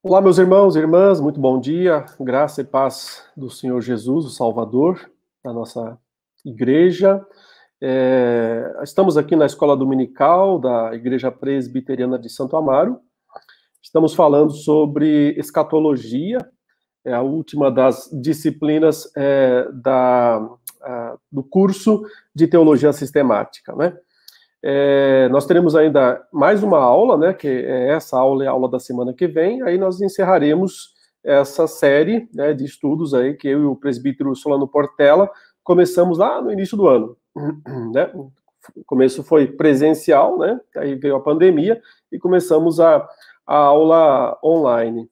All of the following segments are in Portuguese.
Olá, meus irmãos e irmãs, muito bom dia. Graça e paz do Senhor Jesus, o Salvador da nossa igreja. É, estamos aqui na escola dominical da Igreja Presbiteriana de Santo Amaro. Estamos falando sobre escatologia, é a última das disciplinas é, da, a, do curso de teologia sistemática, né? É, nós teremos ainda mais uma aula, né? Que é essa aula é a aula da semana que vem. Aí nós encerraremos essa série né, de estudos aí que eu e o presbítero Solano Portela começamos lá no início do ano. Né? O começo foi presencial, né? Aí veio a pandemia e começamos a, a aula online.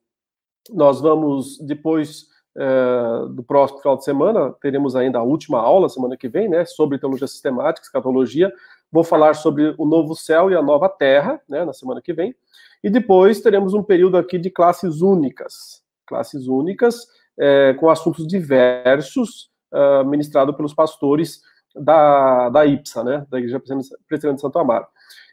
Nós vamos depois é, do próximo final de semana teremos ainda a última aula semana que vem, né? Sobre teologia sistemática, escatologia Vou falar sobre o novo céu e a nova terra, né, na semana que vem. E depois teremos um período aqui de classes únicas. Classes únicas, é, com assuntos diversos, uh, ministrado pelos pastores da, da IPSA, né, da Igreja Presbiteriana de Santo Amaro.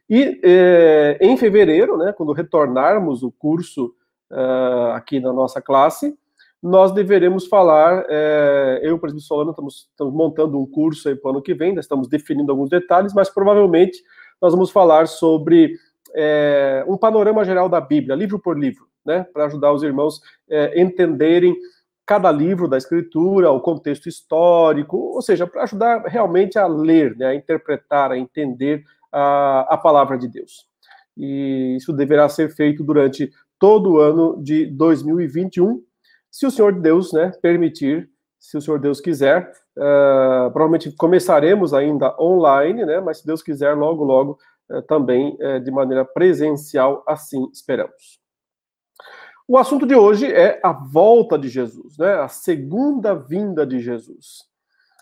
E é, em fevereiro, né, quando retornarmos o curso uh, aqui na nossa classe, nós deveremos falar, é, eu e o presidente Solano estamos, estamos, montando um curso aí para o ano que vem, estamos definindo alguns detalhes, mas provavelmente nós vamos falar sobre é, um panorama geral da Bíblia, livro por livro, né, para ajudar os irmãos é, entenderem cada livro da Escritura, o contexto histórico, ou seja, para ajudar realmente a ler, né, a interpretar, a entender a, a palavra de Deus. E isso deverá ser feito durante todo o ano de 2021, se o Senhor Deus né, permitir, se o Senhor Deus quiser, uh, provavelmente começaremos ainda online, né, mas se Deus quiser, logo, logo, uh, também uh, de maneira presencial, assim esperamos. O assunto de hoje é a volta de Jesus, né, a segunda vinda de Jesus.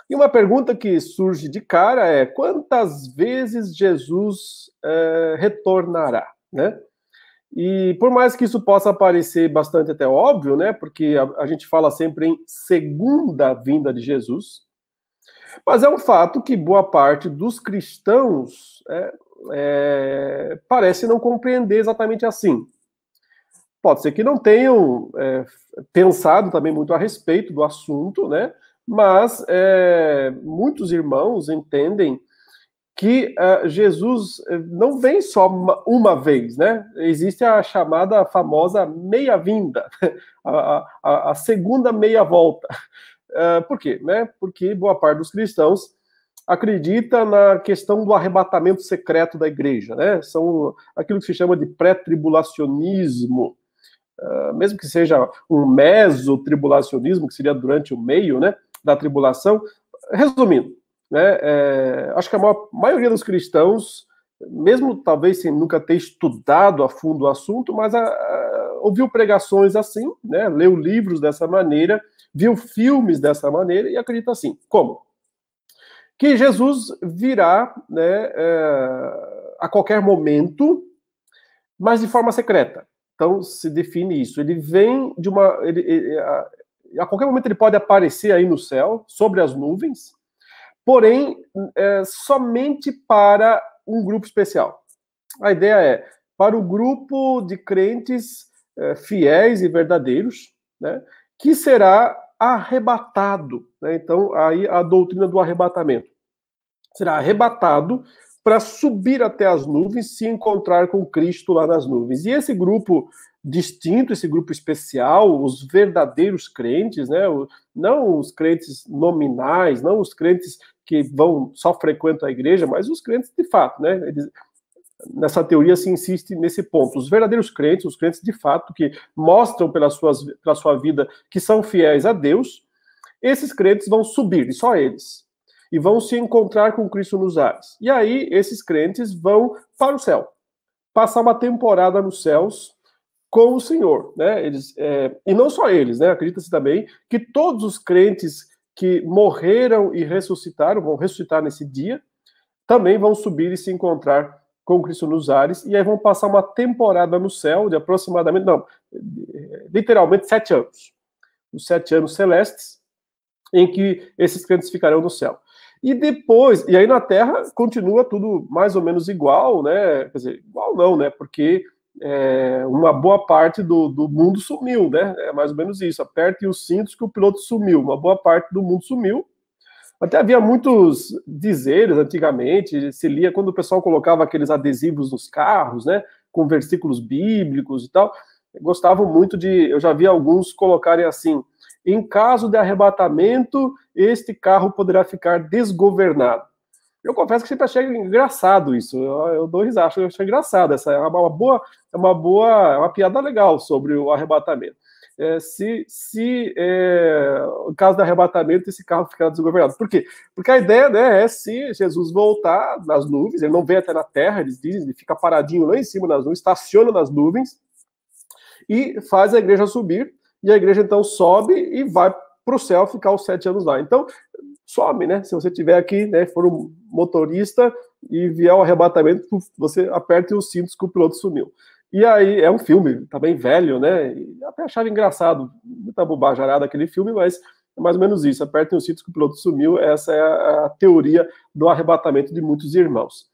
E uma pergunta que surge de cara é: quantas vezes Jesus retornará? Né? E por mais que isso possa parecer bastante até óbvio, né? Porque a, a, gente fala sempre em segunda vinda de Jesus, mas é um fato que boa parte dos cristãos é, é, parece não compreender exatamente assim. Pode ser que não tenham é, pensado também muito a respeito do assunto, né? Mas é, muitos irmãos entendem que uh, Jesus eh, não vem só uma, uma, vez, né? Existe a chamada famosa meia-vinda, a, a, a, segunda meia-volta. Uh, por quê? Né? Porque boa parte dos cristãos acredita na questão do arrebatamento secreto da igreja, né? São aquilo que se chama de pré-tribulacionismo, uh, mesmo que seja um meso-tribulacionismo, que seria durante o meio, né, da tribulação. Resumindo, né? É, acho que a maior, maioria dos cristãos, mesmo talvez sem nunca ter estudado a fundo o assunto, mas a, a, ouviu pregações assim, né? leu livros dessa maneira, viu filmes dessa maneira e acredita assim. Como? Que Jesus virá né, é, a qualquer momento, mas de forma secreta. Então se define isso. Ele vem de uma. Ele, ele, a, a qualquer momento ele pode aparecer aí no céu, sobre as nuvens, porém é, somente para um grupo especial. A ideia é para o grupo de crentes é, fiéis e verdadeiros, né, que será arrebatado. Né? Então, aí a doutrina do arrebatamento. Será arrebatado para subir até as nuvens, se encontrar com Cristo lá nas nuvens. E esse grupo distinto, esse grupo especial, os verdadeiros crentes, né? não os crentes nominais, não os crentes que vão só frequentam a igreja, mas os crentes de fato, né? Eles, nessa teoria se insiste nesse ponto. Os verdadeiros crentes, os crentes de fato que mostram pela, suas, pela sua vida que são fiéis a Deus, esses crentes vão subir, e só eles, e vão se encontrar com Cristo nos ares. E aí esses crentes vão para o céu, passar uma temporada nos céus com o Senhor, né? Eles, é, e não só eles, né? Acredita-se também que todos os crentes que morreram e ressuscitaram, vão ressuscitar nesse dia, também vão subir e se encontrar com Cristo nos ares, e aí vão passar uma temporada no céu de aproximadamente, não, literalmente sete anos. Os sete anos celestes, em que esses crentes ficarão no céu. E depois, e aí na Terra continua tudo mais ou menos igual, né? Quer dizer, igual não, né? Porque é, uma boa parte do, do mundo sumiu, né? É mais ou menos isso. Aperte os cintos que o piloto sumiu. Uma boa parte do mundo sumiu. Até havia muitos dizeres antigamente, se lia quando o pessoal colocava aqueles adesivos nos carros, né? Com versículos bíblicos e tal. Gostavam muito de. Eu já vi alguns colocarem assim: em caso de arrebatamento, este carro poderá ficar desgovernado. Eu confesso que sempre achei engraçado isso. Eu, eu dou risada, acho, acho engraçado. Essa é uma boa, é uma boa, é uma piada legal sobre o arrebatamento. É, se, se é, no caso do arrebatamento, esse carro ficar desgovernado. Por quê? Porque a ideia né, é se Jesus voltar nas nuvens, ele não vem até na terra, eles dizem, ele fica paradinho lá em cima nas nuvens, estaciona nas nuvens e faz a igreja subir, e a igreja então sobe e vai para o céu ficar os sete anos lá. Então, some, né? Se você tiver aqui, né, for um motorista e vier o arrebatamento, você aperte os cintos que o piloto sumiu. E aí, é um filme também tá velho, né? Até achava engraçado, muita bobajarada aquele filme, mas é mais ou menos isso. Apertem os cintos que o piloto sumiu, essa é a, a teoria do arrebatamento de muitos irmãos.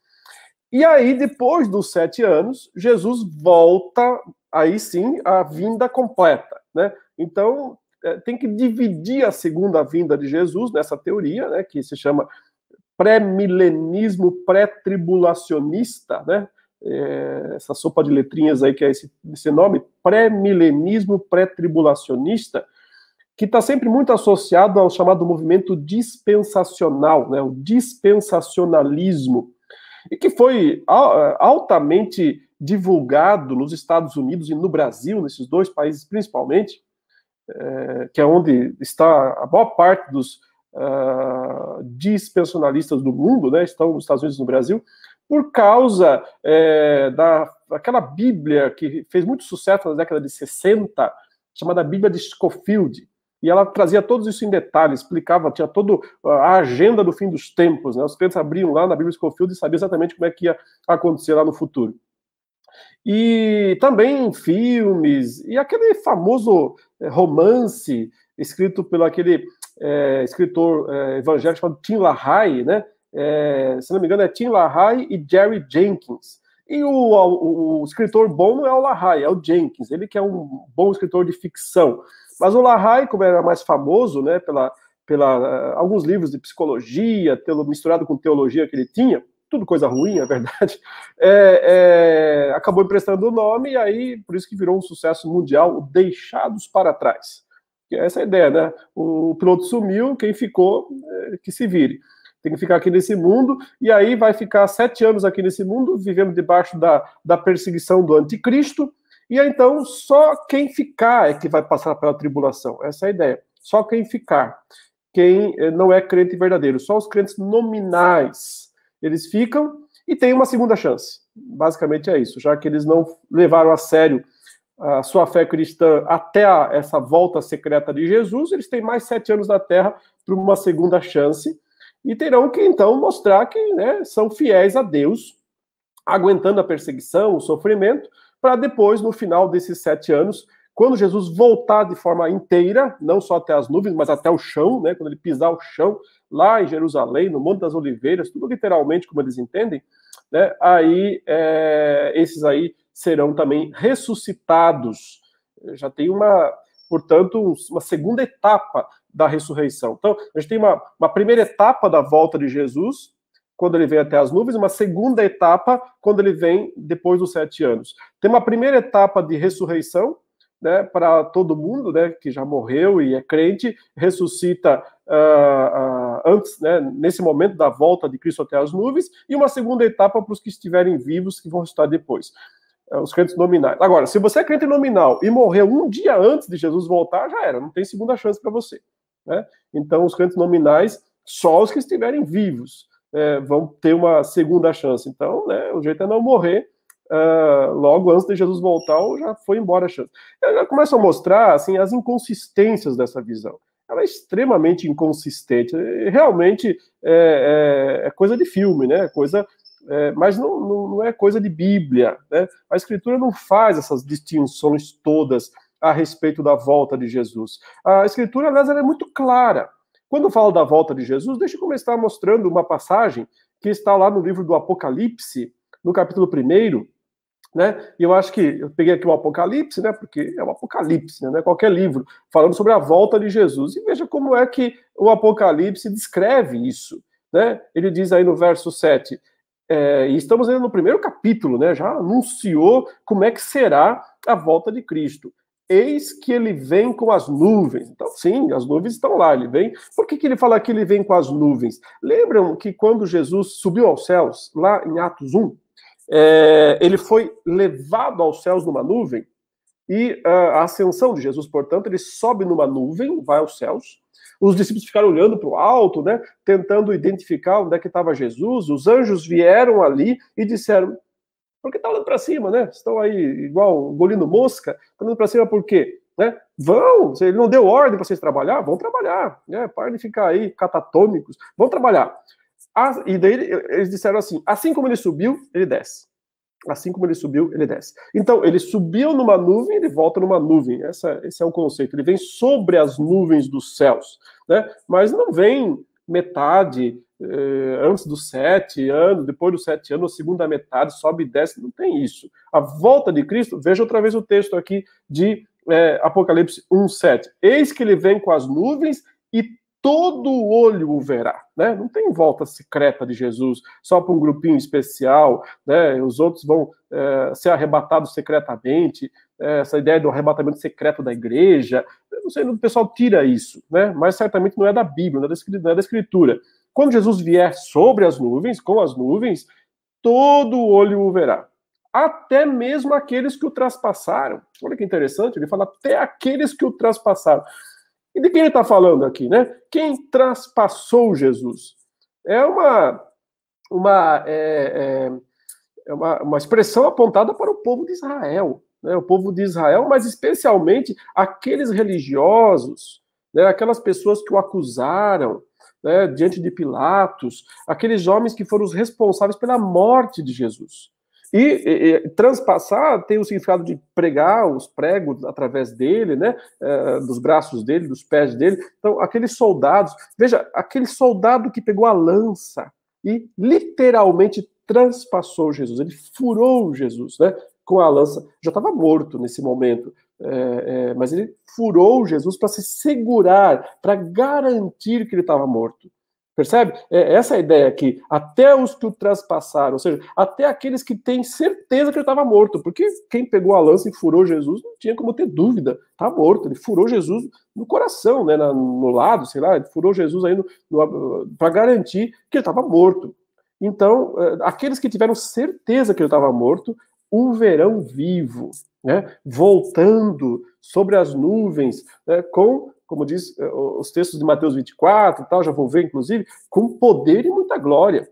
E aí, depois dos sete anos, Jesus volta, aí sim, a vinda completa, né? Então, tem que dividir a segunda vinda de Jesus nessa teoria, né, que se chama pré-milenismo pré-tribulacionista, né? É, essa sopa de letrinhas aí que é esse, esse nome, pré-milenismo pré-tribulacionista, que está sempre muito associado ao chamado movimento dispensacional, né, o dispensacionalismo, e que foi altamente divulgado nos Estados Unidos e no Brasil, nesses dois países principalmente, é, que é onde está a maior parte dos uh, dispensionalistas do mundo, né, estão nos Estados Unidos e no Brasil, por causa é, da, daquela Bíblia que fez muito sucesso na década de 60, chamada Bíblia de Scofield, e ela trazia tudo isso em detalhes, explicava, tinha toda a agenda do fim dos tempos, né? Os clientes abriam lá na Bíblia Scofield e sabiam exatamente como é que ia acontecer lá no futuro. E também filmes, e aquele famoso eh, romance escrito pelo aquele é, escritor é, evangélico chamado Tim LaHaye, né? É, se não me engano é Tim LaHaye e Jerry Jenkins. E o, o, o, escritor bom não é o LaHaye, é o Jenkins, ele que é um bom escritor de ficção. Mas o LaHaye, como era mais famoso, né, pela, pela alguns livros de psicologia, telo, misturado com teologia que ele tinha, tudo coisa ruim, é verdade, é, é, acabou emprestando o nome e aí, por isso que virou um sucesso mundial, Deixados para Trás. É essa é a ideia, né? O piloto sumiu, quem ficou, é, que se vire. Tem que ficar aqui nesse mundo, e aí vai ficar sete anos aqui nesse mundo, vivendo debaixo da, da perseguição do anticristo, e aí, então só quem ficar é que vai passar pela tribulação. Essa é a ideia. Só quem ficar. Quem é, não é crente verdadeiro, só os crentes nominais eles ficam e tem uma segunda chance. Basicamente é isso, já que eles não levaram a sério a sua fé cristã até a, essa volta secreta de Jesus, eles têm mais sete anos na Terra para uma segunda chance e terão que então mostrar que né, são fiéis a Deus, aguentando a perseguição, o sofrimento, para depois, no final desses sete anos, quando Jesus voltar de forma inteira, não só até as nuvens, mas até o chão, né, quando ele pisar o chão, lá em Jerusalém, no Monte das Oliveiras, tudo literalmente como eles entendem, né, aí é, esses aí serão também ressuscitados. Já tem uma, portanto, uma segunda etapa da ressurreição. Então, a gente tem uma, uma primeira etapa da volta de Jesus, quando ele vem até as nuvens, uma segunda etapa quando ele vem depois dos sete anos. Tem uma primeira etapa de ressurreição, né, para todo mundo, né, que já morreu e é crente, ressuscita uh, uh, antes, né, nesse momento da volta de Cristo até as nuvens, e uma segunda etapa para os que estiverem vivos, que vão ressuscitar depois. Uh, os crentes nominais. Agora, se você é crente nominal e morreu um dia antes de Jesus voltar, já era, não tem segunda chance para você. Né? Então, os crentes nominais, só os que estiverem vivos, é, vão ter uma segunda chance. Então, né, o jeito é não morrer uh, logo antes de Jesus voltar, já foi embora a chance. Ela começa a mostrar assim, as inconsistências dessa visão. Ela é extremamente inconsistente. Realmente é, é, é coisa de filme, né? Coisa, é, mas não, não, não, é coisa de Bíblia. Né? A Escritura não faz essas distinções todas a respeito da volta de Jesus. A Escritura, aliás, é muito clara. Quando fala da volta de Jesus, deixa eu começar mostrando uma passagem que está lá no livro do Apocalipse, no capítulo 1, Né? E eu acho que eu peguei aqui o Apocalipse, né? Porque é o Apocalipse, né? Qualquer livro falando sobre a volta de Jesus. E veja como é que o Apocalipse descreve isso, né? Ele diz aí no verso 7, é, e estamos ainda no primeiro capítulo, né? Já anunciou como é que será a volta de Cristo. Eis que ele vem com as nuvens. Então, sim, as nuvens estão lá. Ele vem. Por que, que ele fala que ele vem com as nuvens? Lembram que quando Jesus subiu aos céus, lá em Atos 1, é, ele foi levado aos céus numa nuvem, e a ascensão de Jesus, portanto, ele sobe numa nuvem, vai aos céus. Os discípulos ficaram olhando para o alto, né, tentando identificar onde é que estava Jesus. Os anjos vieram ali e disseram: por que está olhando para cima, né? Estão aí igual engolindo mosca, tá olhando para cima por quê? Né? Vão, ele não deu ordem para vocês trabalhar, vão trabalhar, né? Parem de ficar aí catatônicos, vão trabalhar. E daí eles disseram assim: assim como ele subiu, ele desce. Assim como ele subiu, ele desce. Então, ele subiu numa nuvem, ele volta numa nuvem. Essa, esse é o conceito. Ele vem sobre as nuvens dos céus, né? Mas não vem metade eh, antes dos sete anos, depois dos sete anos, segunda metade, sobe e desce. Não tem isso. A volta de Cristo, veja outra vez o texto aqui de eh, Apocalipse 1,7. Eis que ele vem com as nuvens e todo olho o verá, né? Não tem volta secreta de Jesus só para um grupinho especial, né? Os outros vão é, ser arrebatados secretamente, é, essa ideia do arrebatamento secreto da igreja, eu não sei, o pessoal tira isso, né? Mas certamente não é da Bíblia, não é da, é Escritura. Quando Jesus vier sobre as nuvens, com as nuvens, todo olho o verá. Até mesmo aqueles que o traspassaram. Olha que interessante, ele fala até aqueles que o traspassaram. E de quem ele está falando aqui, né? Quem traspassou Jesus? É uma, uma, é, é, é uma, uma expressão apontada para o povo de Israel. Né? O povo de Israel, mas especialmente aqueles religiosos, né? aquelas pessoas que o acusaram, né, diante de Pilatos, aqueles homens que foram os responsáveis pela morte de Jesus. E, e, e, transpassar tem o significado de pregar os pregos através dele, né? É, dos braços dele, dos pés dele. Então, aqueles soldados, veja, aquele soldado que pegou a lança e literalmente transpassou Jesus, ele furou Jesus, né? Com a lança, já estava morto nesse momento, é, é, mas ele furou Jesus para se segurar, para garantir que ele estava morto. Percebe? É essa ideia aqui. Até os que o traspassaram, ou seja, até aqueles que têm certeza que ele estava morto, porque quem pegou a lança e furou Jesus não tinha como ter dúvida, está morto. Ele furou Jesus no coração, né, no lado, sei lá, ele furou Jesus aí para garantir que ele estava morto. Então, é, aqueles que tiveram certeza que ele estava morto, o verão vivo, né, voltando sobre as nuvens, né, com como diz eh, os textos de Mateus 24 e tal, já vou ver, inclusive, com poder e muita glória.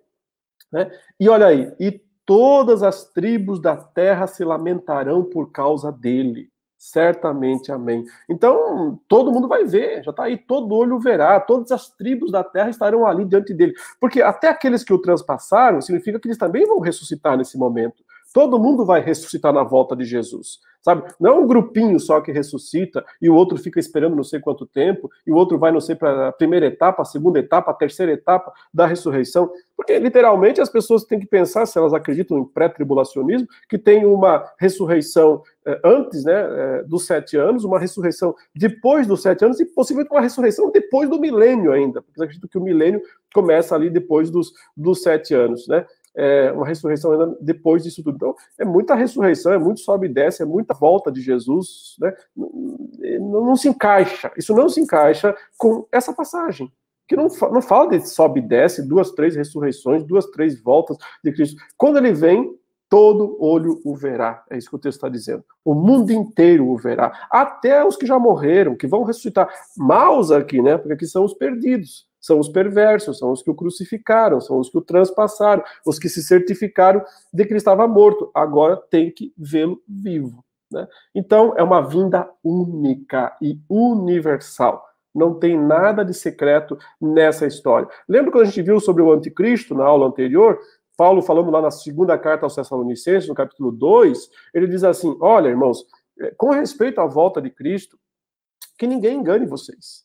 Né? E olha aí, e todas as tribos da terra se lamentarão por causa dele. Certamente, amém. Então, todo mundo vai ver, já está aí, todo olho verá, todas as tribos da terra estarão ali diante dele. Porque até aqueles que o transpassaram, significa que eles também vão ressuscitar nesse momento. Todo mundo vai ressuscitar na volta de Jesus, sabe? Não é um grupinho só que ressuscita e o outro fica esperando não sei quanto tempo, e o outro vai não sei para a primeira etapa, a segunda etapa, a terceira etapa da ressurreição. Porque literalmente as pessoas têm que pensar, se elas acreditam em pré-tribulacionismo, que tem uma ressurreição eh, antes né, eh, dos sete anos, uma ressurreição depois dos sete anos e possivelmente uma ressurreição depois do milênio ainda, porque eu acredito que o milênio começa ali depois dos, dos sete anos, né? É, uma ressurreição ainda depois disso tudo. Então, é muita ressurreição, é muito sobe e desce, é muita volta de Jesus, né? Não, não, se encaixa, isso não se encaixa com essa passagem. Que não, não fala de sobe e desce, duas, três ressurreições, duas, três voltas de Cristo. Quando ele vem, todo olho o verá. É isso que o texto está dizendo. O mundo inteiro o verá. Até os que já morreram, que vão ressuscitar. Maus aqui, né? Porque aqui são os perdidos são os perversos, são os que o crucificaram, são os que o transpassaram, os que se certificaram de que ele estava morto. Agora tem que vê-lo vivo. Né? Então, é uma vinda única e universal. Não tem nada de secreto nessa história. Lembra quando a gente viu sobre o anticristo na aula anterior? Paulo falando lá na segunda carta aos Tessalonicenses, no capítulo 2, ele diz assim: Olha, irmãos, eh, com respeito à volta de Cristo, que ninguém engane vocês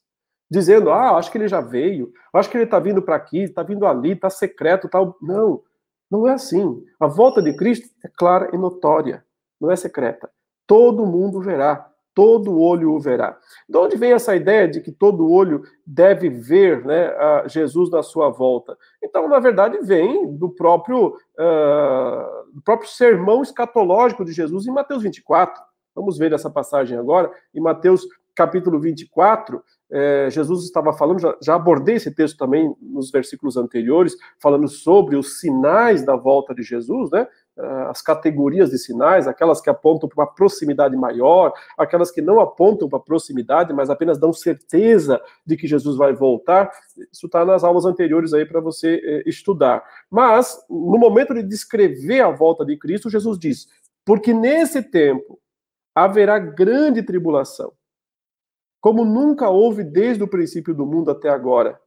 dizendo, ah, acho que ele já veio, acho que ele está vindo para aqui, está vindo ali, está secreto, tal. Não, não é assim. A volta de Cristo é clara e notória. não é secreta. Todo mundo verá todo olho o verá. De onde vem essa ideia de que todo olho deve ver né, Jesus na sua volta? Então, na verdade, vem do próprio, uh, do próprio sermão escatológico de Jesus em Mateus 24. Vamos ver essa passagem agora. Em Mateus capítulo 24, eh, Jesus estava falando, já, já abordei esse texto também nos versículos anteriores, falando sobre os sinais da volta de Jesus, né? Ah, as categorias de sinais, aquelas que apontam para uma proximidade maior, aquelas que não apontam para proximidade, mas apenas dão certeza de que Jesus vai voltar. Isso está nas aulas anteriores aí para você eh, estudar. Mas, no momento de descrever a volta de Cristo, Jesus diz: porque nesse tempo haverá grande tribulação, como nunca houve desde o princípio do mundo até agora,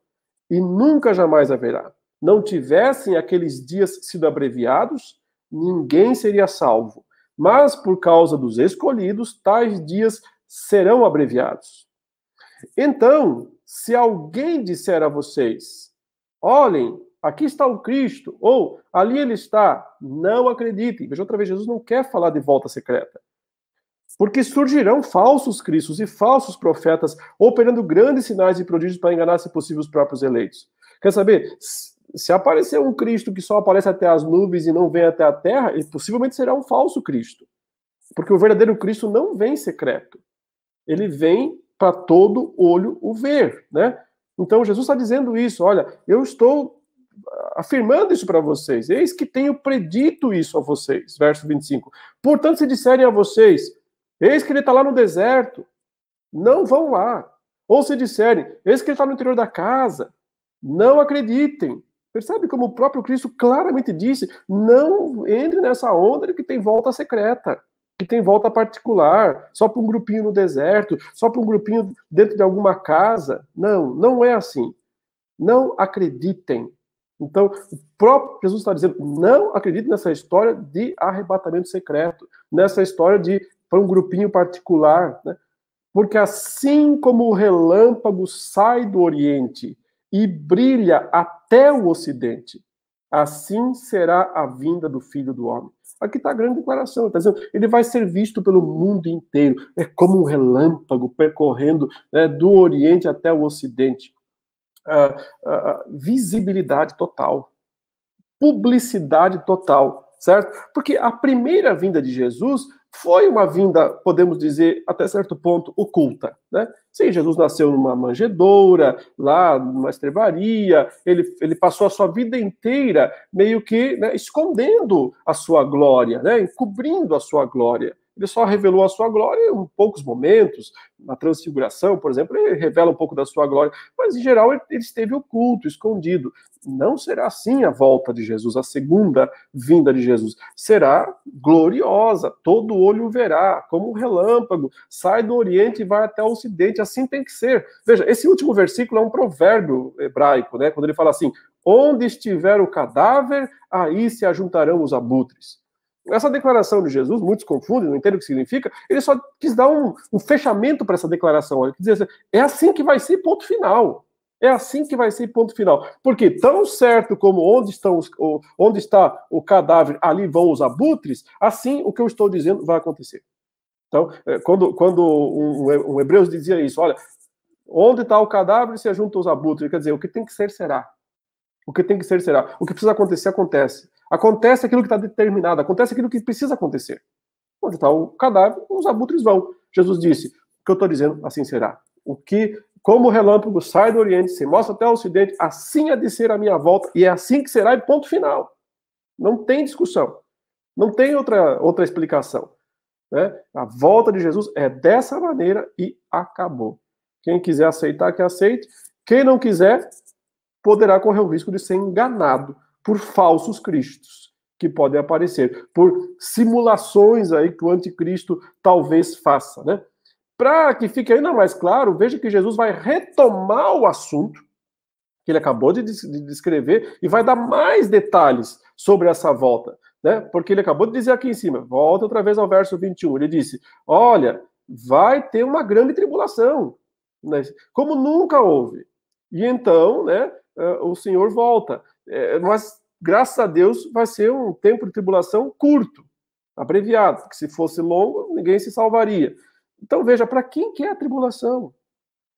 e nunca jamais haverá. Não tivessem aqueles dias sido abreviados, ninguém seria salvo. Mas por causa dos escolhidos, tais dias serão abreviados. Então, se alguém disser a vocês: olhem, aqui está o Cristo, ou ali ele está, não acreditem. Veja outra vez, Jesus não quer falar de volta secreta. Porque surgirão falsos cristos e falsos profetas, operando grandes sinais e prodígios para enganar, se possível, os próprios eleitos. Quer saber? se aparecer um Cristo que só aparece até as nuvens e não vem até a terra, ele possivelmente será um falso Cristo. Porque o verdadeiro Cristo não vem secreto. Ele vem para todo olho o ver, né? Então Jesus está dizendo isso, olha, eu estou afirmando isso para vocês. Eis que tenho predito isso a vocês. Verso 25. Portanto, se disserem a vocês, eis que ele está lá no deserto, não vão lá. Ou se disserem, eis que ele está no interior da casa, não acreditem. Percebe como o próprio Cristo claramente disse: não entre nessa onda de que tem volta secreta, que tem volta particular, só para um grupinho no deserto, só para um grupinho dentro de alguma casa. Não, não é assim. Não acreditem. Então, o próprio Jesus está dizendo: não acreditem nessa história de arrebatamento secreto, nessa história de para um grupinho particular, né? Porque assim como o relâmpago sai do Oriente e brilha até o ocidente. Assim será a vinda do Filho do Homem. Aqui está a grande declaração. Está dizendo, ele vai ser visto pelo mundo inteiro. É como um relâmpago percorrendo né, do Oriente até o Ocidente. Uh, uh, visibilidade total. Publicidade total. Certo? Porque a primeira vinda de Jesus foi uma vinda, podemos dizer, até certo ponto, oculta. Né? Sim, Jesus nasceu numa manjedoura, lá numa estrebaria, ele, ele passou a sua vida inteira meio que né, escondendo a sua glória, né, encobrindo a sua glória. Ele só revelou a sua glória em poucos momentos. Na transfiguração, por exemplo, ele revela um pouco da sua glória, mas em geral ele esteve oculto, escondido. Não será assim a volta de Jesus, a segunda vinda de Jesus. Será gloriosa, todo olho verá, como um relâmpago, sai do Oriente e vai até o Ocidente. Assim tem que ser. Veja, esse último versículo é um provérbio hebraico, né? Quando ele fala assim: onde estiver o cadáver, aí se ajuntarão os abutres. Essa declaração de Jesus, muitos confundem, não entendem o que significa, ele só quis dar um, um fechamento para essa declaração. Quis dizer assim, é assim que vai ser, ponto final. É assim que vai ser, ponto final. Porque tão certo como onde, estão os, onde está o cadáver, ali vão os abutres, assim o que eu estou dizendo vai acontecer. Então, é, quando, quando um, um Hebreus dizia isso, olha, onde está o cadáver se juntam os abutres, quer dizer, o que tem que ser, será. O que tem que ser, será. O que precisa acontecer, acontece. Acontece aquilo que está determinado, acontece aquilo que precisa acontecer. Onde está o cadáver, os abutres vão. Jesus disse: o que eu estou dizendo, assim será. O que, como o relâmpago sai do Oriente, se mostra até o Ocidente, assim há de ser a minha volta, e é assim que será, e ponto final. Não tem discussão. Não tem outra, outra explicação. Né? A volta de Jesus é dessa maneira e acabou. Quem quiser aceitar, que aceite. Quem não quiser, poderá correr o risco de ser enganado por falsos cristos que podem aparecer, por simulações aí que o anticristo talvez faça, né? Para que fique ainda mais claro, veja que Jesus vai retomar o assunto que ele acabou de descrever e vai dar mais detalhes sobre essa volta, né? Porque ele acabou de dizer aqui em cima, volta outra vez ao verso 21, ele disse: "Olha, vai ter uma grande tribulação, né? como nunca houve. E então, né, o Senhor volta. É, mas, graças a Deus, vai ser um tempo de tribulação curto. abreviado, que se fosse longo, ninguém se salvaria. Então veja, para quem que é a tribulação?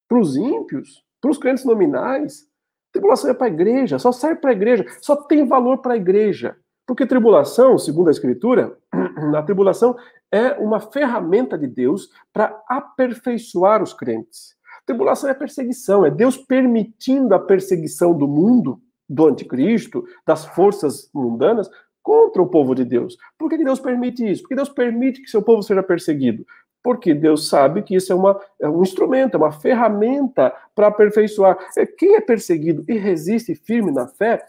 Para os ímpios? Para os crentes nominais? Tribulação é para a igreja, só serve para a igreja, só tem valor para a igreja. Porque tribulação, segundo a Escritura, a tribulação é uma ferramenta de Deus para aperfeiçoar os crentes. Tribulação é perseguição, é Deus permitindo a perseguição do mundo, do anticristo, das forças mundanas, contra o povo de Deus. Por que Deus permite isso? Porque Deus permite que seu povo seja perseguido. Porque Deus sabe que isso é, uma, é um instrumento, é uma ferramenta para aperfeiçoar. É, quem é perseguido e resiste firme na fé,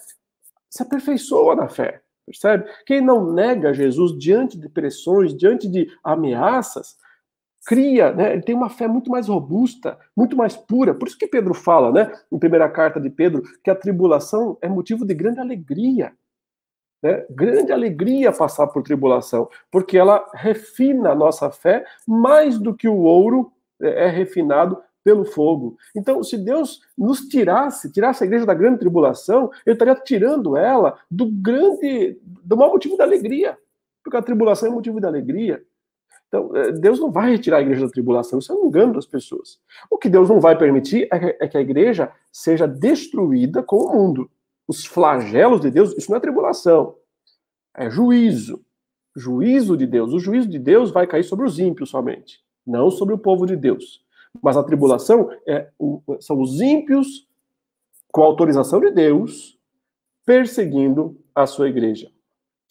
se aperfeiçoa na fé. Percebe? Quem não nega Jesus diante de pressões, diante de ameaças, cria, né? Ele tem uma fé muito mais robusta, muito mais pura. Por isso que Pedro fala, né, em primeira carta de Pedro, que a tribulação é motivo de grande alegria. Né? Grande alegria passar por tribulação, porque ela refina a nossa fé mais do que o ouro é, é refinado pelo fogo. Então, se Deus nos tirasse, tirasse a igreja da grande tribulação, ele estaria tirando ela do grande, do maior motivo da alegria, porque a tribulação é motivo da alegria. Então, é, Deus não vai retirar a igreja da tribulação, isso é um engano das pessoas. O que Deus não vai permitir é que a igreja seja destruída com o mundo os flagelos de Deus, isso não é tribulação, é juízo. Juízo de Deus. O juízo de Deus vai cair sobre os ímpios somente, não sobre o povo de Deus. Mas a tribulação é, são os ímpios, com autorização de Deus, perseguindo a sua igreja.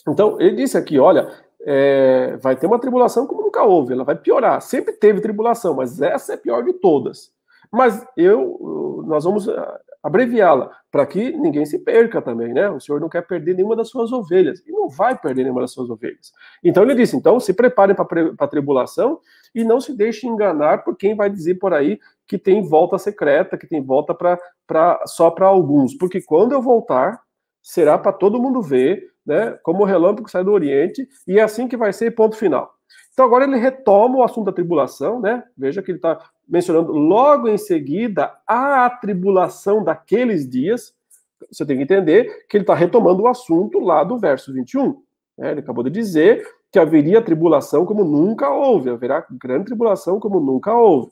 Então, ele disse aqui: olha, é, vai ter uma tribulação como nunca houve, ela vai piorar. Sempre teve tribulação, mas essa é pior de todas. Mas eu, nós vamos abreviá-la, para que ninguém se perca também, né? O Senhor não quer perder nenhuma das suas ovelhas, e não vai perder nenhuma das suas ovelhas. Então ele disse: então se preparem para a tribulação e não se deixem enganar por quem vai dizer por aí que tem volta secreta, que tem volta pra, só para alguns, porque quando eu voltar, será para todo mundo ver, né? Como o relâmpago sai do Oriente, e é assim que vai ser, ponto final. Então agora ele retoma o assunto da tribulação, né? Veja que ele está mencionando logo em seguida a tribulação daqueles dias. Você tem que entender que ele está retomando o assunto lá do verso 21. Né? Ele acabou de dizer que haveria tribulação como nunca houve, haverá grande tribulação como nunca houve.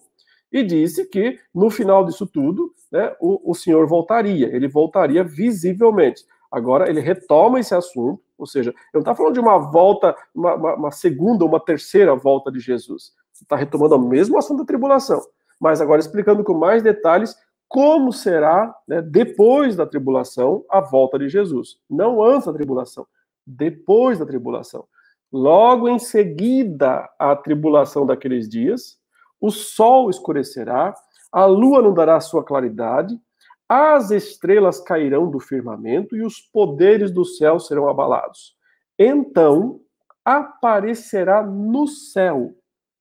E disse que no final disso tudo, né, o, o Senhor voltaria, ele voltaria visivelmente. Agora ele retoma esse assunto, ou seja, ele não está falando de uma volta, uma, uma, uma segunda, uma terceira volta de Jesus está retomando o mesmo assunto da tribulação, mas agora explicando com mais detalhes como será, né, depois da tribulação, a volta de Jesus. Não antes da tribulação, depois da tribulação. Logo em seguida à tribulação daqueles dias, o sol escurecerá, a lua não dará sua claridade, as estrelas cairão do firmamento e os poderes do céu serão abalados. Então aparecerá no céu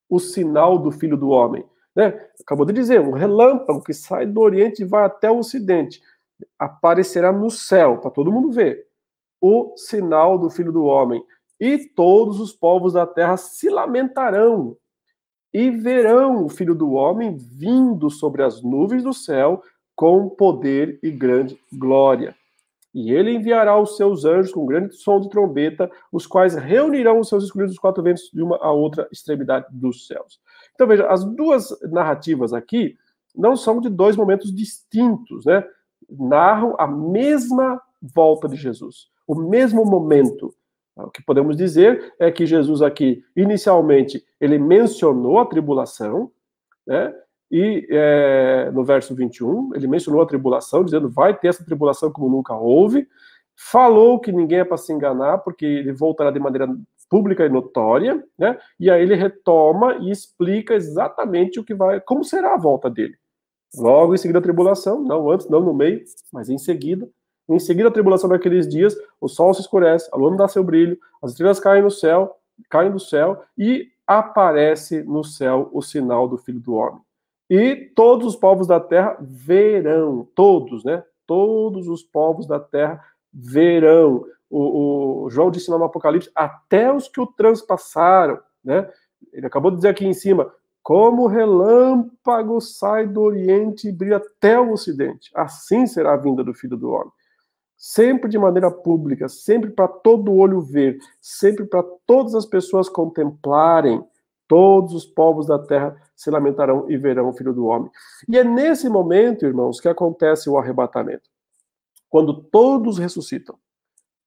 o sinal do Filho do Homem. Né? Acabou de dizer, um relâmpago que sai do Oriente e vai até o Ocidente. Aparecerá no céu, para todo mundo ver, o sinal do Filho do Homem. E todos os povos da terra se lamentarão e verão o Filho do Homem vindo sobre as nuvens do céu com poder e grande glória. E ele enviará os seus anjos com grande som de trombeta, os quais reunirão os seus escolhidos dos quatro ventos de uma a outra extremidade dos céus. Então veja, as duas narrativas aqui não são de dois momentos distintos, né? Narram a mesma volta de Jesus, o mesmo momento. O que podemos dizer é que Jesus aqui, inicialmente, ele mencionou a tribulação, né? E é, no verso 21, ele mencionou a tribulação, dizendo: vai ter essa tribulação como nunca houve. Falou que ninguém é para se enganar, porque ele voltará de maneira pública e notória, né? E aí ele retoma e explica exatamente o que vai, como será a volta dele. Logo em seguida a tribulação, não antes, não no meio, mas em seguida. Em seguida a tribulação daqueles dias, o sol se escurece, a lua dá seu brilho, as estrelas caem no céu, caem do céu e aparece no céu o sinal do Filho do Homem. E todos os povos da terra verão, todos, né? Todos os povos da terra verão. O, o João disse no Apocalipse, até os que o transpassaram, né? Ele acabou de dizer aqui em cima, como relâmpago sai do Oriente e brilha até o Ocidente, assim será a vinda do Filho do Homem. sempre de maneira pública, sempre para todo olho ver, sempre para todas as pessoas contemplarem, todos os povos da terra se lamentarão e verão o Filho do Homem. E é nesse momento, irmãos, que acontece o arrebatamento. Quando todos ressuscitam,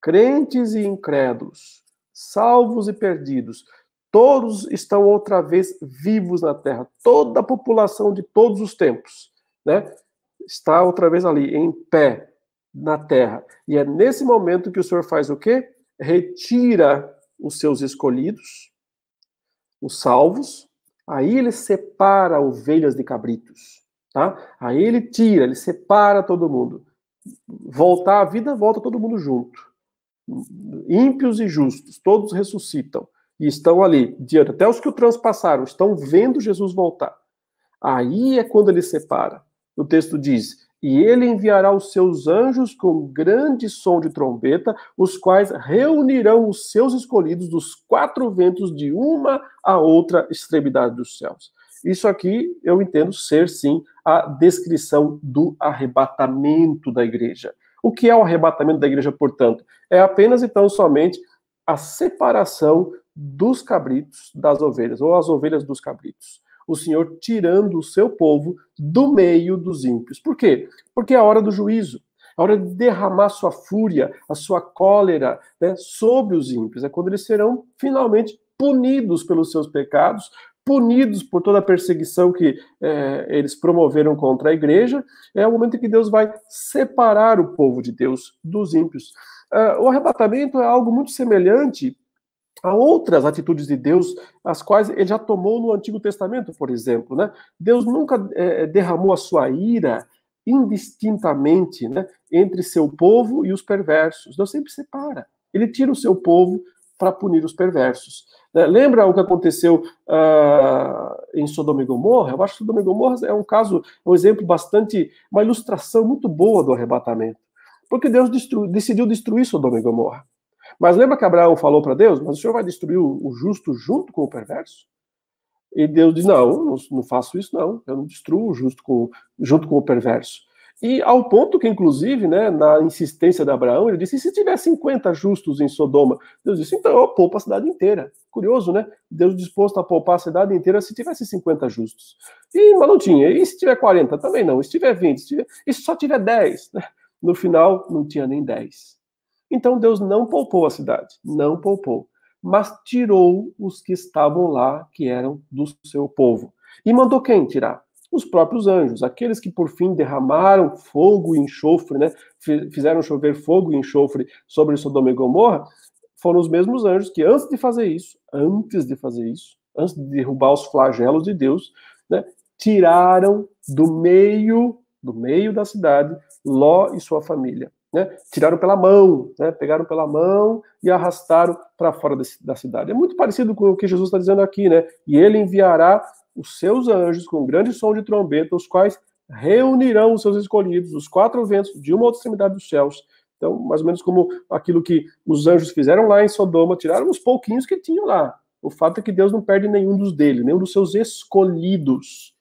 crentes e incrédulos, salvos e perdidos, todos estão outra vez vivos na terra, toda a população de todos os tempos, né? Está outra vez ali, em pé, na terra. E é nesse momento que o Senhor faz o quê? Retira os seus escolhidos, os salvos, aí ele separa ovelhas de cabritos, tá? Aí ele tira, ele separa todo mundo. Voltar à vida, volta todo mundo junto. Ímpios e justos, todos ressuscitam e estão ali, diante, até os que o transpassaram, estão vendo Jesus voltar. Aí é quando ele separa. O texto diz: e ele enviará os seus anjos com grande som de trombeta, os quais reunirão os seus escolhidos dos quatro ventos de uma a outra extremidade dos céus. Isso aqui eu entendo ser, sim, a descrição do arrebatamento da igreja. O que é o arrebatamento da igreja, portanto? É apenas então somente a separação dos cabritos das ovelhas, ou as ovelhas dos cabritos o Senhor tirando o seu povo do meio dos ímpios. Por quê? Porque é a hora do juízo, a hora de derramar sua fúria, a sua cólera né, sobre os ímpios. É quando eles serão finalmente punidos pelos seus pecados, punidos por toda a perseguição que é, eles promoveram contra a igreja. É o momento em que Deus vai separar o povo de Deus dos ímpios. Uh, o arrebatamento é algo muito semelhante Há outras atitudes de Deus, as quais ele já tomou no Antigo Testamento, por exemplo. Né? Deus nunca é, derramou a sua ira indistintamente né, entre seu povo e os perversos. Deus sempre separa. Ele tira o seu povo para punir os perversos. Né? Lembra o que aconteceu uh, em Sodoma e Gomorra? Eu acho que Sodoma e Gomorra é um caso, um exemplo bastante, uma ilustração muito boa do arrebatamento. Porque Deus destru, decidiu destruir Sodoma e Gomorra. Mas lembra que Abraão falou para Deus: Mas o senhor vai destruir o, justo junto com o perverso? E Deus diz: Não, não, faço isso, não. Eu não destruo o justo com, junto com o perverso. E ao ponto que, inclusive, né, na insistência de Abraão, ele disse: e se tiver 50 justos em Sodoma? Deus disse: então eu poupo a cidade inteira. Curioso, né? Deus disposto a poupar a cidade inteira se tivesse 50 justos. E, mas não tinha. E se tiver 40? Também não. E se tiver 20? Se tiver... E se só tiver 10? Né? No final, não tinha nem 10. Então Deus não poupou a cidade, não poupou, mas tirou os que estavam lá, que eram do seu povo. E mandou quem tirar? Os próprios anjos, aqueles que por fim derramaram fogo e enxofre, né? Fizeram chover fogo e enxofre sobre Sodoma e Gomorra, foram os mesmos anjos que antes de fazer isso, antes de fazer isso, antes de derrubar os flagelos de Deus, né, tiraram do meio do meio da cidade Ló e sua família né, tiraram pela mão, né, pegaram pela mão e arrastaram para fora da cidade. É muito parecido com o que Jesus está dizendo aqui, né? E ele enviará os seus anjos com um grande som de trombeta, os quais reunirão os seus escolhidos, os quatro ventos de uma outra extremidade dos céus. Então, mais ou menos como aquilo que os anjos fizeram lá em Sodoma, tiraram os pouquinhos que tinham lá. O fato é que Deus não perde nenhum dos dele, nenhum dos seus escolhidos.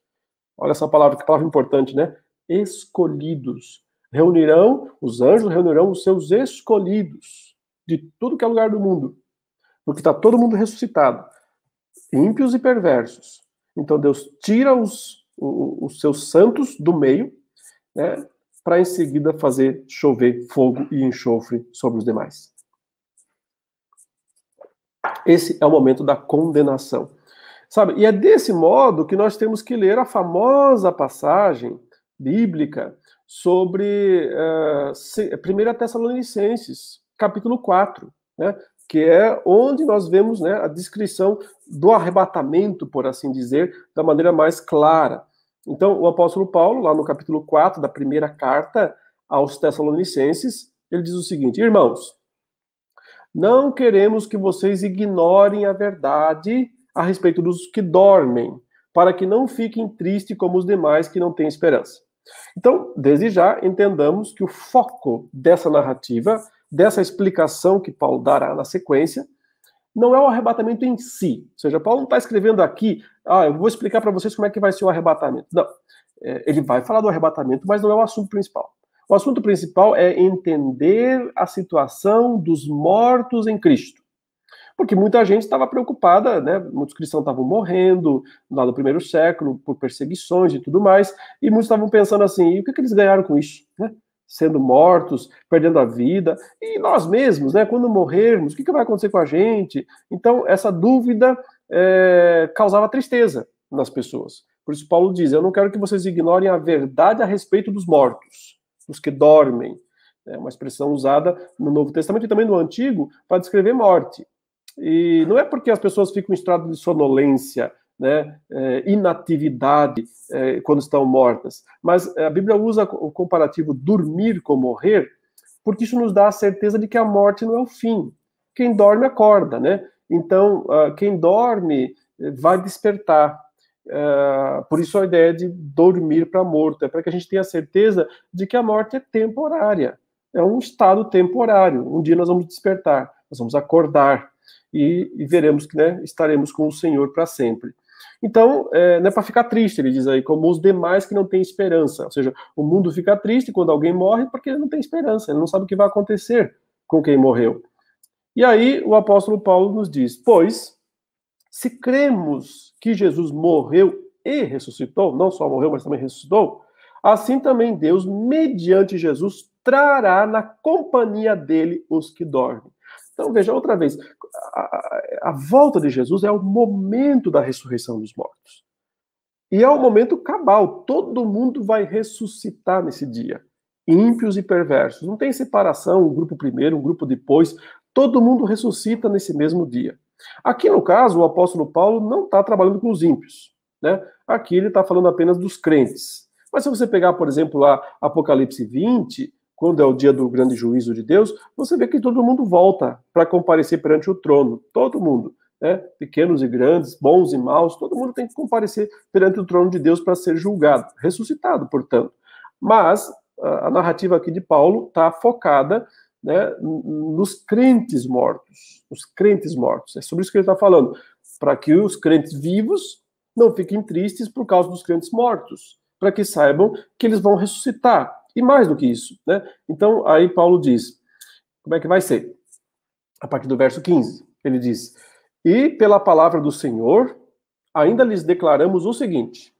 Olha essa palavra, que palavra importante, né? Escolhidos reunirão, os anjos reunirão os seus escolhidos de tudo que é lugar do mundo. Porque está todo mundo ressuscitado, ímpios e perversos. Então Deus tira os, os, seus santos do meio, né, para em seguida fazer chover fogo e enxofre sobre os demais. Esse é o momento da condenação. Sabe? E é desse modo que nós temos que ler a famosa passagem bíblica sobre uh, eh, 1 Tessalonicenses, capítulo 4, né, que é onde nós vemos né, a descrição do arrebatamento, por assim dizer, da maneira mais clara. Então, o apóstolo Paulo, lá no capítulo 4 da primeira carta aos Tessalonicenses, ele diz o seguinte: Irmãos, não queremos que vocês ignorem a verdade a respeito dos que dormem, para que não fiquem tristes como os demais que não têm esperança. Então, desde já, entendamos que o foco dessa narrativa, dessa explicação que Paulo dará na sequência, não é o arrebatamento em si. Ou seja, Paulo não está escrevendo aqui, ah, eu vou explicar para vocês como é que vai ser o arrebatamento. Não. É, ele vai falar do arrebatamento, mas não é o assunto principal. O assunto principal é entender a situação dos mortos em Cristo. Porque muita gente estava preocupada, né? Muitos cristãos estavam morrendo lá no primeiro século por perseguições e tudo mais, e muitos estavam pensando assim: e o que, que eles ganharam com isso? Né? Sendo mortos, perdendo a vida, e nós mesmos, né? Quando morrermos, o que, que vai acontecer com a gente? Então, essa dúvida é, causava tristeza nas pessoas. Por isso, Paulo diz: Eu não quero que vocês ignorem a verdade a respeito dos mortos, dos que dormem. É uma expressão usada no Novo Testamento e também no Antigo para descrever morte. E não é porque as pessoas ficam em estado de sonolência, né, é, inatividade é, quando estão mortas, mas a Bíblia usa o comparativo dormir com morrer, porque isso nos dá a certeza de que a morte não é o fim. Quem dorme acorda, né? Então, uh, quem dorme eh, vai despertar. Uh, por isso a ideia de dormir para morto, é para que a gente tenha certeza de que a morte é temporária, é um estado temporário. Um dia nós vamos despertar, nós vamos acordar e, e veremos que né, estaremos com o Senhor para sempre. Então, é, não é para ficar triste, ele diz aí, como os demais que não têm esperança. Ou seja, o mundo fica triste quando alguém morre porque ele não tem esperança, ele não sabe o que vai acontecer com quem morreu. E aí o apóstolo Paulo nos diz: Pois, se cremos que Jesus morreu e ressuscitou, não só morreu, mas também ressuscitou, assim também Deus, mediante Jesus, trará na companhia dele os que dormem. Então, veja outra vez: a, volta de Jesus é o momento da ressurreição dos mortos. E é o momento cabal. Todo mundo vai ressuscitar nesse dia. Ímpios e perversos. Não tem separação, um grupo primeiro, um grupo depois. Todo mundo ressuscita nesse mesmo dia. Aqui, no caso, o apóstolo Paulo não está trabalhando com os ímpios. Né? Aqui ele está falando apenas dos crentes. Mas se você pegar, por exemplo, lá Apocalipse 20, quando é o dia do grande juízo de Deus, você vê que todo mundo volta para comparecer perante o trono. Todo mundo. Né? Pequenos e grandes, bons e maus, todo mundo tem que comparecer perante o trono de Deus para ser julgado, ressuscitado, portanto. Mas a narrativa aqui de Paulo está focada né, nos crentes mortos. Os crentes mortos. É sobre isso que ele está falando. Para que os crentes vivos não fiquem tristes por causa dos crentes mortos. Para que saibam que eles vão ressuscitar e mais do que isso, né? Então, aí Paulo diz: como é que vai ser? A partir do verso 15, ele diz: E pela palavra do Senhor, ainda lhes declaramos o seguinte: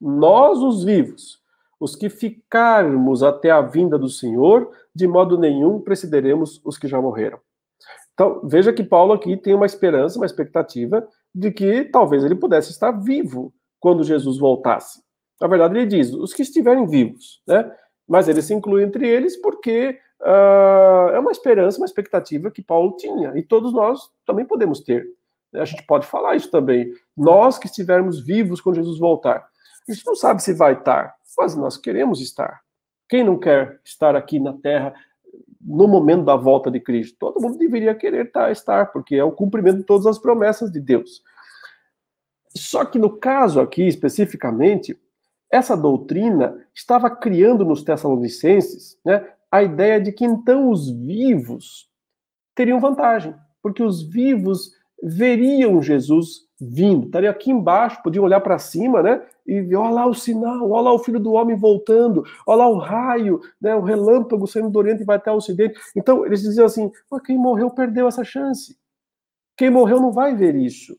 Nós, os vivos, os que ficarmos até a vinda do Senhor, de modo nenhum precederemos os que já morreram. Então, veja que Paulo aqui tem uma esperança, uma expectativa de que talvez ele pudesse estar vivo quando Jesus voltasse. Na verdade, ele diz: os que estiverem vivos, né? Mas ele se inclui entre eles porque uh, é uma esperança, uma expectativa que Paulo tinha, e todos nós também podemos ter. A gente pode falar isso também. Nós que estivermos vivos quando Jesus voltar. A gente não sabe se vai estar, mas nós queremos estar. Quem não quer estar aqui na Terra no momento da volta de Cristo? Todo mundo deveria querer estar, porque é o cumprimento de todas as promessas de Deus. Só que no caso aqui, especificamente, essa doutrina estava criando nos Tessalonicenses né, a ideia de que então os vivos teriam vantagem, porque os vivos veriam Jesus vindo, estaria aqui embaixo, podiam olhar para cima, né? E ver, olha lá o sinal, olha lá o filho do homem voltando, olha lá o raio, né? O relâmpago saindo do Oriente e vai até o Ocidente. Então eles diziam assim: quem morreu perdeu essa chance. Quem morreu não vai ver isso.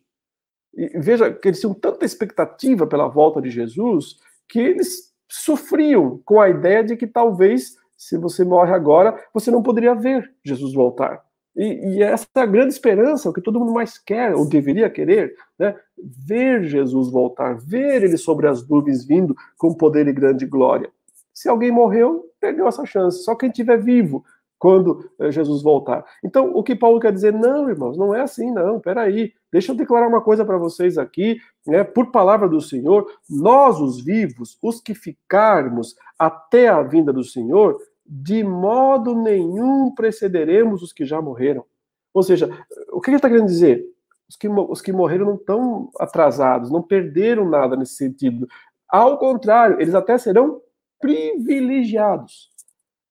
E veja que eles tinham tanta expectativa pela volta de Jesus que eles sofriam com a ideia de que talvez, se você morre agora, você não poderia ver Jesus voltar. E, e, essa é a grande esperança, o que todo mundo mais quer, ou deveria querer, né? ver Jesus voltar, ver ele sobre as nuvens vindo com poder e grande glória. Se alguém morreu, perdeu essa chance. Só quem estiver vivo quando eh, Jesus voltar. Então, o que Paulo quer dizer? Não, irmãos, não é assim, não. Peraí, deixa eu declarar uma coisa para vocês aqui, né? Por palavra do Senhor, nós, os vivos, os que ficarmos até a vinda do Senhor, de modo nenhum precederemos os que já morreram. Ou seja, o que ele está querendo dizer? Os que, os que morreram não estão atrasados, não perderam nada nesse sentido. Ao contrário, eles até serão privilegiados.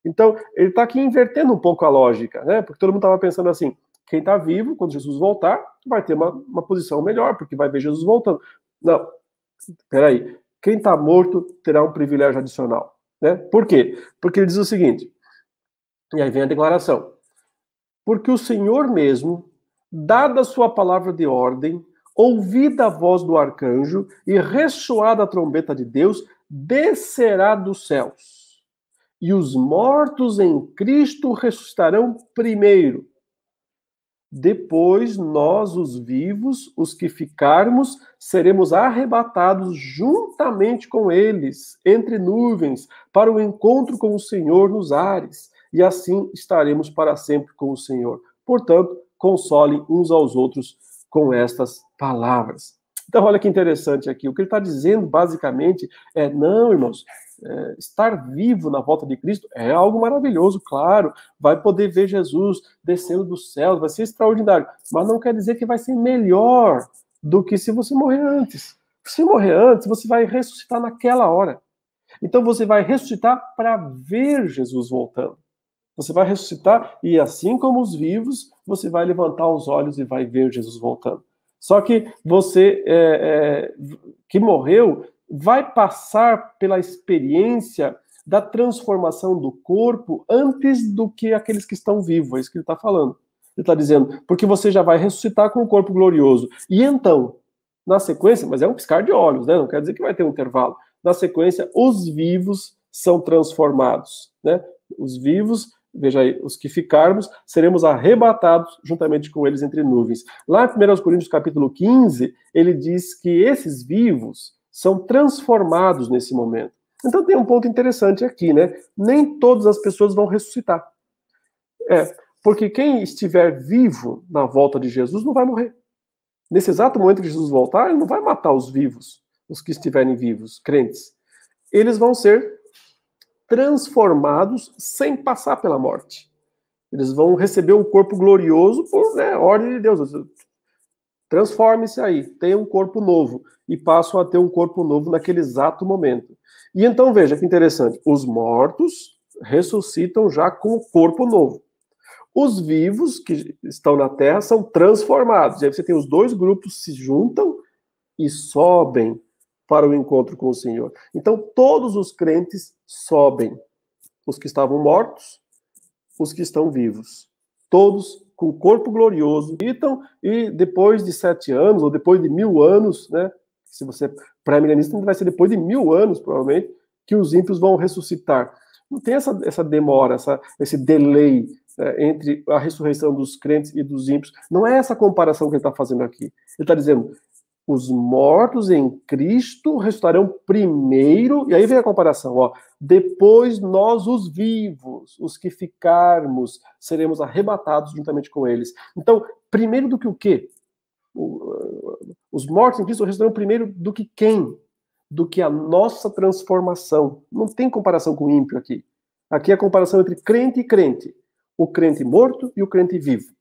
Então, ele está aqui invertendo um pouco a lógica, né? Porque todo mundo estava pensando assim: quem está vivo, quando Jesus voltar, vai ter uma, uma posição melhor, porque vai ver Jesus voltando. Não, peraí. Quem está morto terá um privilégio adicional. Né? Por quê? Porque ele diz o seguinte, e aí vem a declaração, porque o Senhor mesmo, dada a sua palavra de ordem, ouvida a voz do arcanjo e ressoada a trombeta de Deus, descerá dos céus. E os mortos em Cristo ressuscitarão primeiro. Depois, nós, os vivos, os que ficarmos, seremos arrebatados juntamente com eles, entre nuvens, para o encontro com o Senhor nos ares, e assim estaremos para sempre com o Senhor. Portanto, consolem uns aos outros com estas palavras. Então, olha que interessante aqui. O que ele está dizendo, basicamente, é: não, irmãos, é, estar vivo na volta de Cristo é algo maravilhoso, claro. Vai poder ver Jesus descendo dos céus, vai ser extraordinário. Mas não quer dizer que vai ser melhor do que se você morrer antes. Se morrer antes, você vai ressuscitar naquela hora. Então você vai ressuscitar para ver Jesus voltando. Você vai ressuscitar e, assim como os vivos, você vai levantar os olhos e vai ver Jesus voltando. Só que você é, é, que morreu vai passar pela experiência da transformação do corpo antes do que aqueles que estão vivos. É isso que ele está falando. Ele está dizendo, porque você já vai ressuscitar com o corpo glorioso. E então, na sequência, mas é um piscar de olhos, né? Não quer dizer que vai ter um intervalo. Na sequência, os vivos são transformados, né? Os vivos, veja aí, os que ficarmos, seremos arrebatados juntamente com eles entre nuvens. Lá em 1 Coríntios capítulo 15, ele diz que esses vivos são transformados nesse momento. Então tem um ponto interessante aqui, né? Nem todas as pessoas vão ressuscitar. É, porque quem estiver vivo na volta de Jesus não vai morrer. Nesse exato momento que Jesus voltar, ele não vai matar os vivos, os que estiverem vivos, crentes. Eles vão ser transformados sem passar pela morte. Eles vão receber um corpo glorioso por né, ordem de Deus. Transforme-se aí, tenha um corpo novo. E passam a ter um corpo novo naquele exato momento. E então veja que interessante: os mortos ressuscitam já com o corpo novo. Os vivos que estão na terra são transformados. E aí você tem os dois grupos se juntam e sobem para o encontro com o Senhor. Então todos os crentes sobem. Os que estavam mortos, os que estão vivos. Todos com o corpo glorioso, então, e depois de sete anos, ou depois de mil anos, né? Se você é pré-milenista, vai ser depois de mil anos, provavelmente, que os ímpios vão ressuscitar. Não tem essa, essa demora, essa, esse delay é, entre a ressurreição dos crentes e dos ímpios. Não é essa comparação que ele está fazendo aqui. Ele está dizendo, os mortos em Cristo ressuscitarão primeiro, e aí vem a comparação, ó, depois nós os vivos, os que ficarmos, seremos arrebatados juntamente com eles. Então, primeiro do que o quê? Os mortos em Cristo ressuscitarão primeiro do que quem? Do que a nossa transformação. Não tem comparação com o ímpio aqui. Aqui é a comparação entre crente e crente. O crente morto e o crente vivo.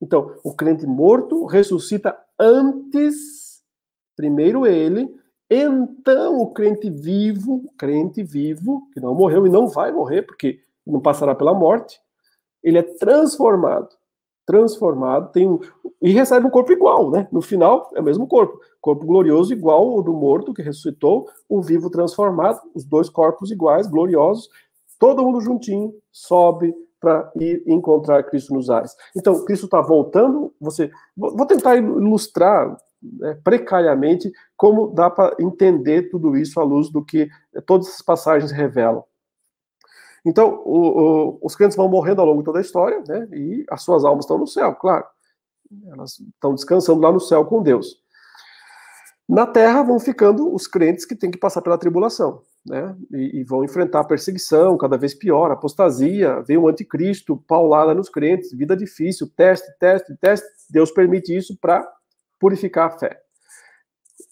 Então, o crente morto ressuscita antes Primeiro ele, então o crente vivo, crente vivo, que não morreu e não vai morrer, porque não passará pela morte, ele é transformado. Transformado, tem um, e recebe um corpo igual, né? No final, é o mesmo corpo. Corpo glorioso igual ao do morto que ressuscitou, o vivo transformado, os dois corpos iguais, gloriosos, todo mundo juntinho, sobe para ir encontrar Cristo nos ares. Então, Cristo está voltando, você. Vou tentar ilustrar né, precariamente como dá para entender tudo isso à luz do que todas as passagens revelam. Então, o, o, os crentes vão morrendo ao longo de toda a história, né, e as suas almas estão no céu, claro. Elas estão descansando lá no céu com Deus. Na terra vão ficando os crentes que têm que passar pela tribulação, né? E, e, vão enfrentar perseguição cada vez pior, apostasia, vem o anticristo, paulada nos crentes, vida difícil, teste, teste, teste. Deus permite isso para purificar a fé.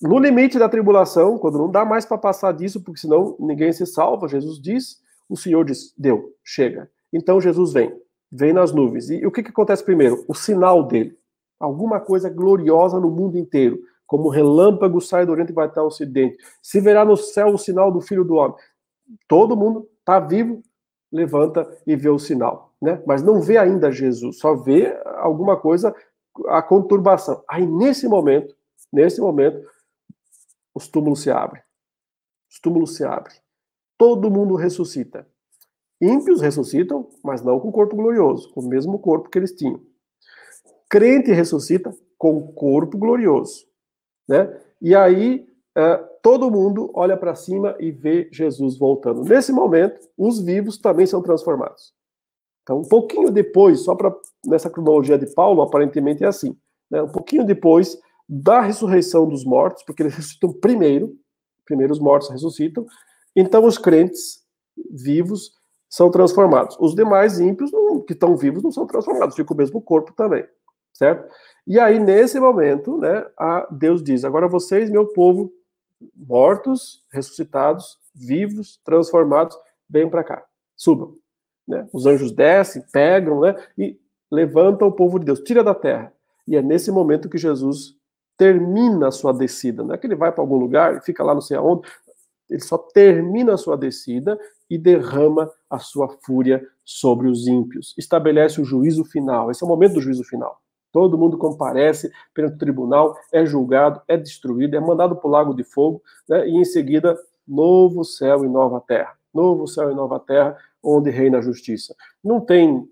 No limite da tribulação, quando não dá mais para passar disso, porque senão ninguém se salva, Jesus diz, o Senhor diz: deu, chega. Então Jesus vem, vem nas nuvens. E, o que, que acontece primeiro? O sinal dele. Alguma coisa gloriosa no mundo inteiro. Como relâmpago sai do Oriente e vai até o Ocidente. Se verá no céu o sinal do Filho do Homem. Todo mundo está vivo, levanta e vê o sinal. Né? Mas não vê ainda Jesus, só vê alguma coisa a conturbação. Aí, nesse momento, nesse momento, os túmulos se abrem. Os túmulos se abrem. todo mundo ressuscita. Ímpios ressuscitam, mas não com corpo glorioso, com o mesmo corpo que eles tinham. Crente ressuscita com corpo glorioso, né? E aí uh, todo mundo olha para cima e vê Jesus voltando. Nesse momento, os vivos também são transformados. Então, um pouquinho depois, só para nessa cronologia de Paulo, aparentemente é assim, né? Um pouquinho depois da ressurreição dos mortos, porque eles ressuscitam primeiro, primeiro os mortos ressuscitam, então os crentes vivos são transformados. Os demais ímpios não, que estão vivos não são transformados, fica o mesmo corpo também, certo? E aí, nesse momento, né, Deus diz: agora vocês, meu povo, mortos, ressuscitados, vivos, transformados, venham para cá, subam. Né? Os anjos descem, pegam né, e levantam o povo de Deus, tira da terra. E é nesse momento que Jesus termina a sua descida. Não é que ele vai para algum lugar fica lá não sei aonde. Ele só termina a sua descida e derrama a sua fúria sobre os ímpios. Estabelece o juízo final. Esse é o momento do juízo final. Todo mundo comparece perante o tribunal, é julgado, é destruído, é mandado para o lago de fogo, né? e em seguida, novo céu e nova terra. Novo céu e nova terra, onde reina a justiça. Não tem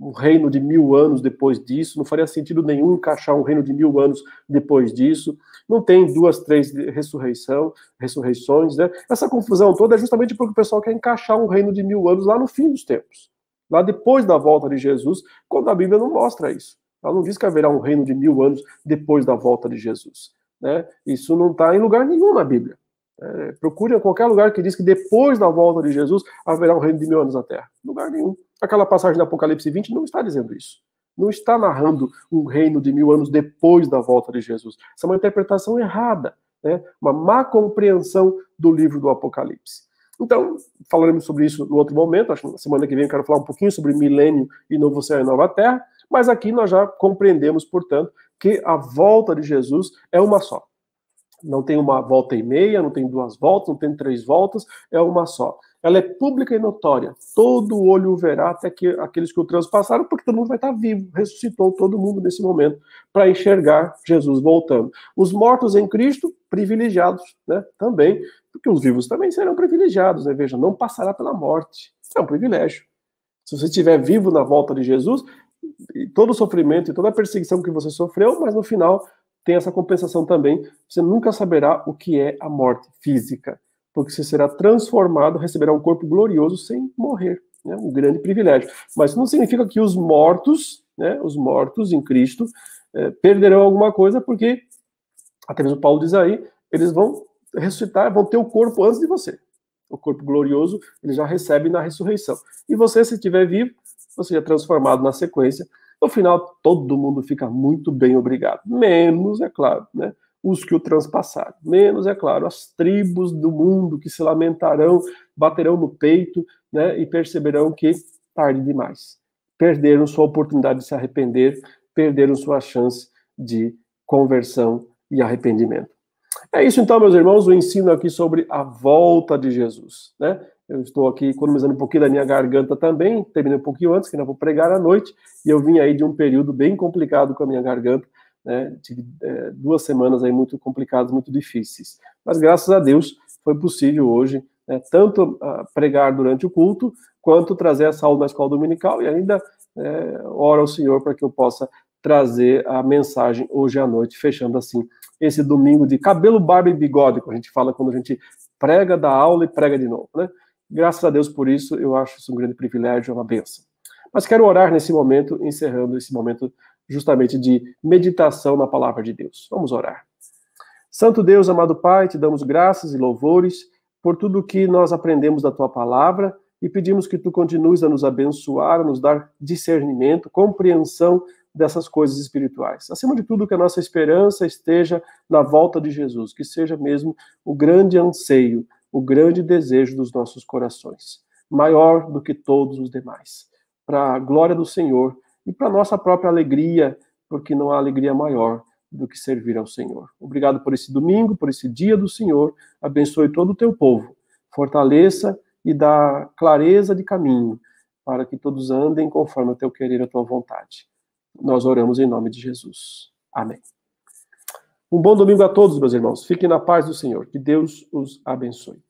um reino de mil anos depois disso, não faria sentido nenhum encaixar um reino de mil anos depois disso. Não tem duas, três ressurreição, ressurreições, né? Essa confusão toda é justamente porque o pessoal quer encaixar um reino de mil anos lá no fim dos tempos, lá depois da volta de Jesus, quando a Bíblia não mostra isso. Ela não diz que haverá um reino de mil anos depois da volta de Jesus. Né? Isso não está em lugar nenhum na Bíblia. É, procure qualquer lugar que diz que depois da volta de Jesus haverá um reino de mil anos na Terra. Lugar nenhum. Aquela passagem do Apocalipse 20 não está dizendo isso. Não está narrando um reino de mil anos depois da volta de Jesus. Essa é uma interpretação errada, né? uma má compreensão do livro do Apocalipse. Então, falaremos sobre isso no outro momento. Acho que na semana que vem eu quero falar um pouquinho sobre milênio e novo céu e nova terra. Mas aqui nós já compreendemos, portanto, que a volta de Jesus é uma só. Não tem uma volta e meia, não tem duas voltas, não tem três voltas, é uma só. Ela é pública e notória. Todo olho verá, até que aqueles que o transpassaram, porque todo mundo vai estar vivo. Ressuscitou todo mundo nesse momento para enxergar Jesus voltando. Os mortos em Cristo, privilegiados, né? Também, porque os vivos também serão privilegiados, né? Veja, não passará pela morte. É um privilégio. Se você estiver vivo na volta de Jesus, todo o sofrimento e toda a perseguição que você sofreu, mas no final tem essa compensação também. Você nunca saberá o que é a morte física, porque você será transformado, receberá um corpo glorioso sem morrer. Né? Um grande privilégio. Mas não significa que os mortos, né, os mortos em Cristo, é, perderão alguma coisa, porque, até mesmo Paulo diz aí, eles vão ressuscitar, vão ter o corpo antes de você. O corpo glorioso, eles já recebem na ressurreição. E você, se estiver vivo, ou seja, transformado na sequência. No final, todo mundo fica muito bem obrigado. Menos, é claro, né? os que o transpassaram. Menos, é claro, as tribos do mundo que se lamentarão, baterão no peito né? e perceberão que tarde demais. Perderam sua oportunidade de se arrepender, perderam sua chance de conversão e arrependimento. É isso então, meus irmãos, o ensino aqui sobre a volta de Jesus, né? Eu estou aqui economizando um pouquinho da minha garganta também, terminei um pouquinho antes, que ainda vou pregar à noite, e eu vim aí de um período bem complicado com a minha garganta, né? Tive é, duas semanas aí muito complicadas, muito difíceis. Mas graças a Deus foi possível hoje, né, tanto uh, pregar durante o culto, quanto trazer essa aula na escola dominical, e ainda é, oro ao Senhor para que eu possa trazer a mensagem hoje à noite, fechando assim esse domingo de cabelo, barba e bigode, que a gente fala quando a gente prega da aula e prega de novo, né? Graças a Deus por isso, eu acho isso um grande privilégio, uma benção. Mas quero orar nesse momento, encerrando esse momento justamente de meditação na palavra de Deus. Vamos orar. Santo Deus, amado Pai, te damos graças e louvores por tudo que nós aprendemos da tua palavra e pedimos que tu continues a nos abençoar, a nos dar discernimento, compreensão dessas coisas espirituais. Acima de tudo, que a nossa esperança esteja na volta de Jesus, que seja mesmo o grande anseio o grande desejo dos nossos corações, maior do que todos os demais, para a glória do Senhor e para a nossa própria alegria, porque não há alegria maior do que servir ao Senhor. Obrigado por esse domingo, por esse dia do Senhor. Abençoe todo o teu povo. Fortaleça e dá clareza de caminho para que todos andem conforme o teu querer a tua vontade. Nós oramos em nome de Jesus. Amém. Um bom domingo a todos, meus irmãos. Fiquem na paz do Senhor. Que Deus os abençoe.